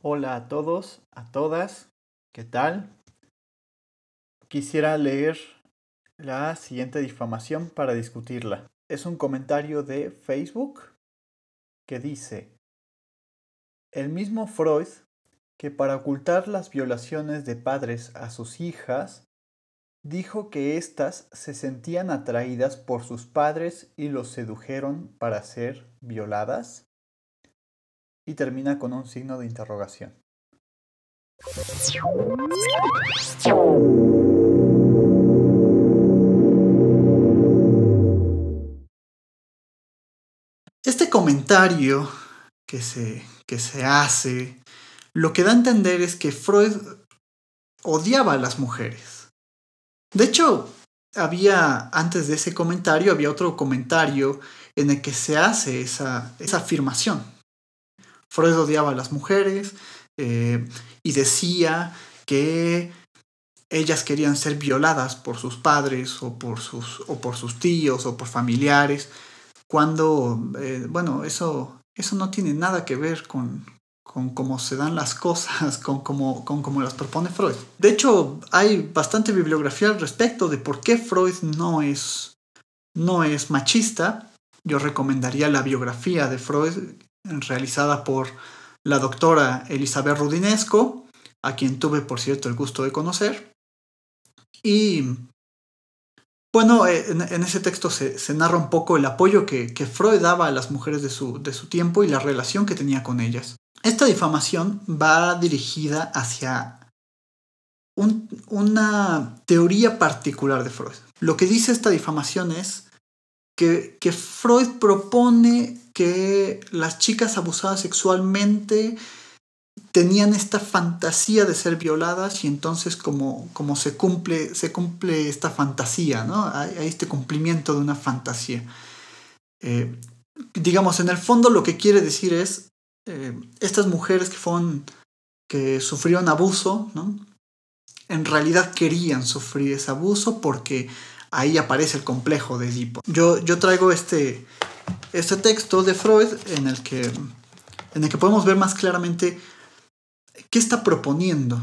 Hola a todos, a todas, ¿qué tal? Quisiera leer la siguiente difamación para discutirla. Es un comentario de Facebook que dice, el mismo Freud, que para ocultar las violaciones de padres a sus hijas, dijo que éstas se sentían atraídas por sus padres y los sedujeron para ser violadas y termina con un signo de interrogación. Este comentario que se, que se hace, lo que da a entender es que Freud odiaba a las mujeres. De hecho, había, antes de ese comentario, había otro comentario en el que se hace esa, esa afirmación. Freud odiaba a las mujeres eh, y decía que ellas querían ser violadas por sus padres o por sus, o por sus tíos o por familiares, cuando, eh, bueno, eso, eso no tiene nada que ver con, con cómo se dan las cosas, con cómo, con cómo las propone Freud. De hecho, hay bastante bibliografía al respecto de por qué Freud no es, no es machista. Yo recomendaría la biografía de Freud realizada por la doctora Elizabeth Rudinesco, a quien tuve, por cierto, el gusto de conocer. Y bueno, eh, en, ese texto se, narra un poco el apoyo que, Freud daba a las mujeres de su, de su tiempo y la relación que tenía con ellas. Esta difamación va dirigida hacia una teoría particular de Freud. Lo que dice esta difamación es que, que Freud propone que las chicas abusadas sexualmente tenían esta fantasía de ser violadas y entonces como, como se, cumple, se cumple esta fantasía, ¿no? Hay, este cumplimiento de una fantasía. Eh, digamos, en el fondo lo que quiere decir es, eh, estas mujeres que fueron, que sufrieron abuso, ¿no? En realidad querían sufrir ese abuso porque ahí aparece el complejo de Edipo. Yo, yo traigo este, este texto de Freud en el que, en el que podemos ver más claramente qué está proponiendo.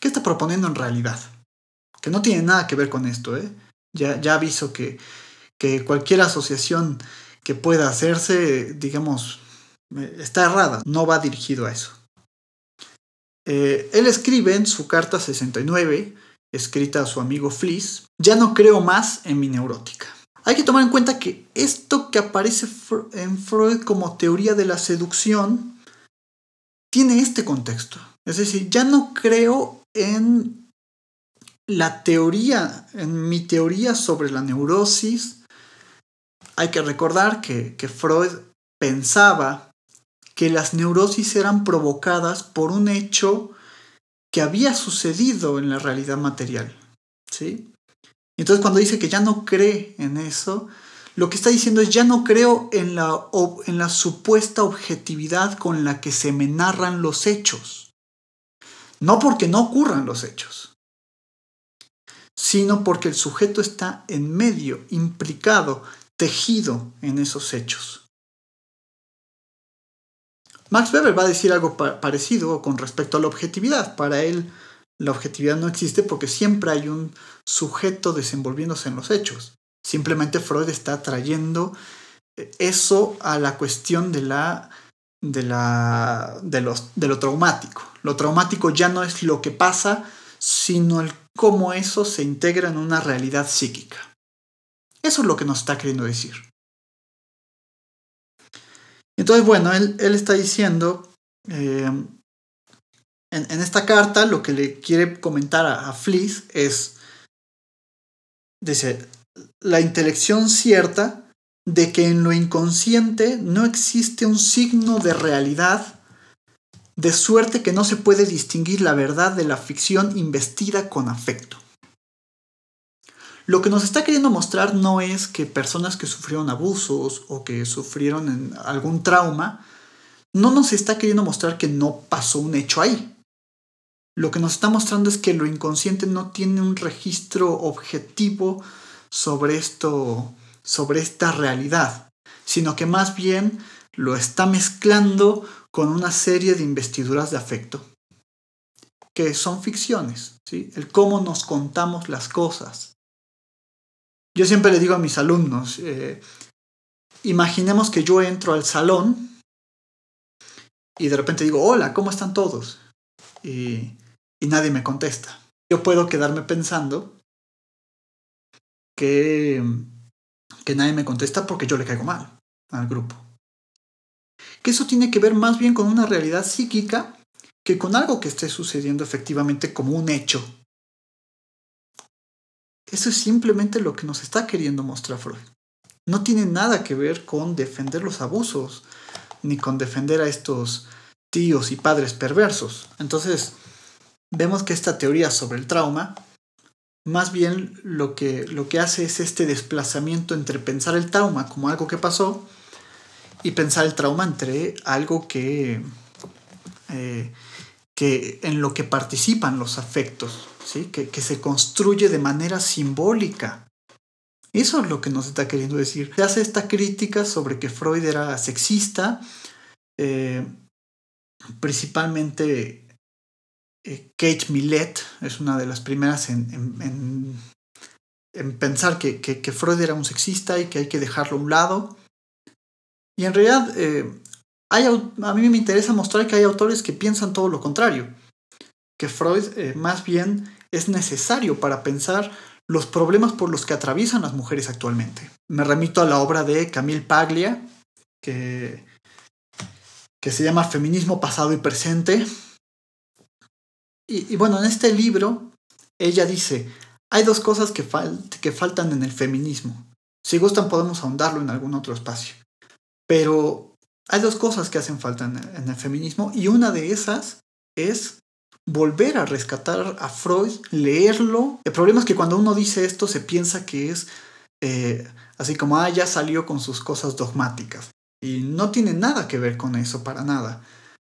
¿Qué está proponiendo en realidad? Que no tiene nada que ver con esto. ¿eh? Ya, ya aviso que, que cualquier asociación que pueda hacerse, digamos, está errada, no va dirigido a eso. Eh, él escribe en su carta 69, escrita a su amigo Fliss, ya no creo más en mi neurótica. Hay que tomar en cuenta que esto que aparece en Freud como teoría de la seducción tiene este contexto. Es decir, ya no creo en la teoría, en mi teoría sobre la neurosis. Hay que recordar que, que Freud pensaba que las neurosis eran provocadas por un hecho que había sucedido en la realidad material. ¿sí? Entonces cuando dice que ya no cree en eso, lo que está diciendo es ya no creo en la, en la supuesta objetividad con la que se me narran los hechos. No porque no ocurran los hechos, sino porque el sujeto está en medio, implicado, tejido en esos hechos. Max Weber va a decir algo parecido con respecto a la objetividad. Para él, la objetividad no existe porque siempre hay un sujeto desenvolviéndose en los hechos. Simplemente Freud está trayendo eh, eso a la cuestión de la de la de, los, lo traumático. Lo traumático ya no es lo que pasa, sino el cómo eso se integra en una realidad psíquica. Eso es lo que nos está queriendo decir. Entonces, bueno, él, está diciendo eh, en, esta carta lo que le quiere comentar a, a Fliss es, dice, la intelección cierta de que en lo inconsciente no existe un signo de realidad, de suerte que no se puede distinguir la verdad de la ficción investida con afecto. Lo que nos está queriendo mostrar no es que personas que sufrieron abusos o que sufrieron algún trauma, no nos está queriendo mostrar que no pasó un hecho ahí. Lo que nos está mostrando es que lo inconsciente no tiene un registro objetivo sobre esto, sobre esta realidad, sino que más bien lo está mezclando con una serie de investiduras de afecto que son ficciones, ¿sí? el cómo nos contamos las cosas. Yo siempre le digo a mis alumnos, eh, imaginemos que yo entro al salón y de repente digo, hola, ¿cómo están todos? Y nadie me contesta. Yo puedo quedarme pensando que, que nadie me contesta porque yo le caigo mal al grupo. Que eso tiene que ver más bien con una realidad psíquica que con algo que esté sucediendo efectivamente como un hecho. Eso es simplemente lo que nos está queriendo mostrar Freud. No tiene nada que ver con defender los abusos, ni con defender a estos tíos y padres perversos. Entonces, vemos que esta teoría sobre el trauma, más bien lo que, lo que hace es este desplazamiento entre pensar el trauma como algo que pasó y pensar el trauma entre algo que, eh, que en lo que participan los afectos, ¿sí? que, se construye de manera simbólica. Eso es lo que nos está queriendo decir. Se hace esta crítica sobre que Freud era sexista, eh, principalmente eh, Kate Millett es una de las primeras en, en, pensar que, que, Freud era un sexista y que hay que dejarlo a un lado. Y en realidad eh, a mí me interesa mostrar que hay autores que piensan todo lo contrario, que Freud eh, más bien es necesario para pensar los problemas por los que atraviesan las mujeres actualmente. Me remito a la obra de Camille Paglia, que, que se llama Feminismo pasado y presente. Y, bueno, en este libro ella dice, hay dos cosas que, que faltan en el feminismo. Si gustan podemos ahondarlo en algún otro espacio. Pero hay dos cosas que hacen falta en, el feminismo y una de esas es volver a rescatar a Freud, leerlo. El problema es que cuando uno dice esto se piensa que es eh, así como, ah, ya salió con sus cosas dogmáticas. Y no tiene nada que ver con eso, para nada.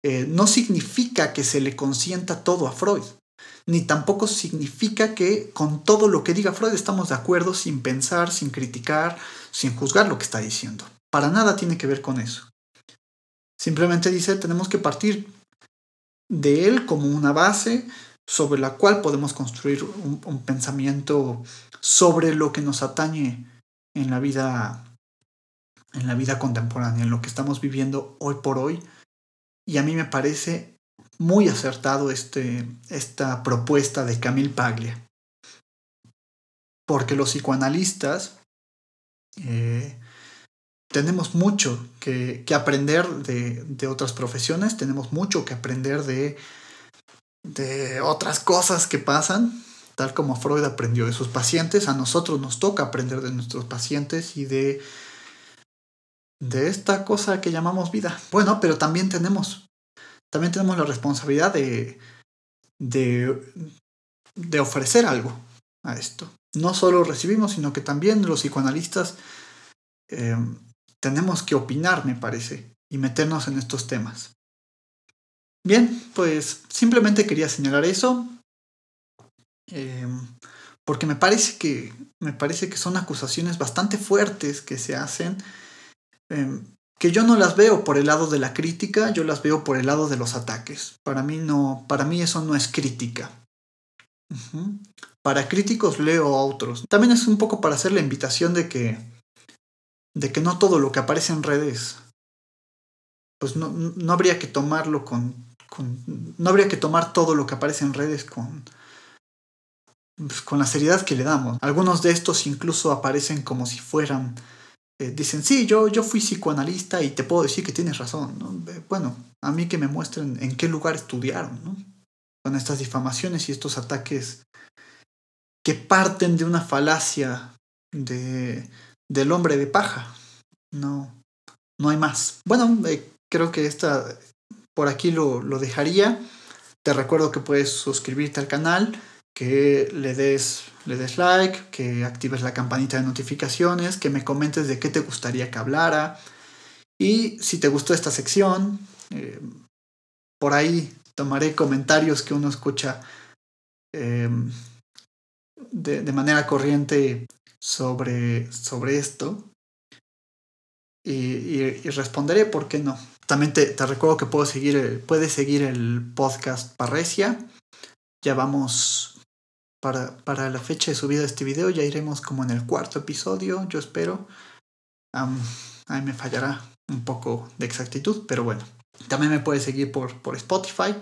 Eh, no significa que se le consienta todo a Freud, ni tampoco significa que con todo lo que diga Freud estamos de acuerdo sin pensar, sin criticar, sin juzgar lo que está diciendo. Para nada tiene que ver con eso. Simplemente dice, tenemos que partir de él como una base sobre la cual podemos construir un, pensamiento sobre lo que nos atañe en la vida en la vida contemporánea, en lo que estamos viviendo hoy por hoy. Y a mí me parece muy acertado este, esta propuesta de Camille Paglia. Porque los psicoanalistas eh, tenemos mucho que, aprender de, otras profesiones, tenemos mucho que aprender de, de otras cosas que pasan, tal como Freud aprendió de sus pacientes, a nosotros nos toca aprender de nuestros pacientes y de, de esta cosa que llamamos vida. Bueno, pero también tenemos, también tenemos la responsabilidad de, de, de ofrecer algo a esto. No solo recibimos, sino que también los psicoanalistas eh, tenemos que opinar, me parece, y meternos en estos temas. Bien, pues simplemente quería señalar eso, em, porque me parece, que, me parece que son acusaciones bastante fuertes que se hacen, em, que yo no las veo por el lado de la crítica, yo las veo por el lado de los ataques. Para mí, no, para mí eso no es crítica. Para críticos leo a otros. También es un poco para hacer la invitación de que de que no todo lo que aparece en redes, pues no, no habría que tomarlo con, no habría que tomar todo lo que aparece en redes con, pues, con la seriedad que le damos. Algunos de estos incluso aparecen como si fueran, eh, dicen, sí, yo, yo fui psicoanalista y te puedo decir que tienes razón. Bueno, a mí que me muestren en qué lugar estudiaron, ¿no? con estas difamaciones y estos ataques que parten de una falacia de, del hombre de paja. No, no hay más. Bueno, eh, creo que esta por aquí lo, lo, dejaría. Te recuerdo que puedes suscribirte al canal, que le des, le des like, que actives la campanita de notificaciones, que me comentes de qué te gustaría que hablara. Y si te gustó esta sección, eh, por ahí tomaré comentarios que uno escucha eh, de, de, manera corriente sobre, sobre esto y, responderé por qué no. también te, recuerdo que puedo seguir, puedes seguir el podcast Parresia. Ya vamos para, para, la fecha de subida de este video, ya iremos como en el cuarto episodio, yo espero. ahí me fallará un poco de exactitud, pero bueno. También me puedes seguir por, por Spotify.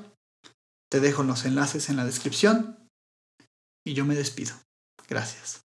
Te dejo los enlaces en la descripción. Y yo me despido. Gracias.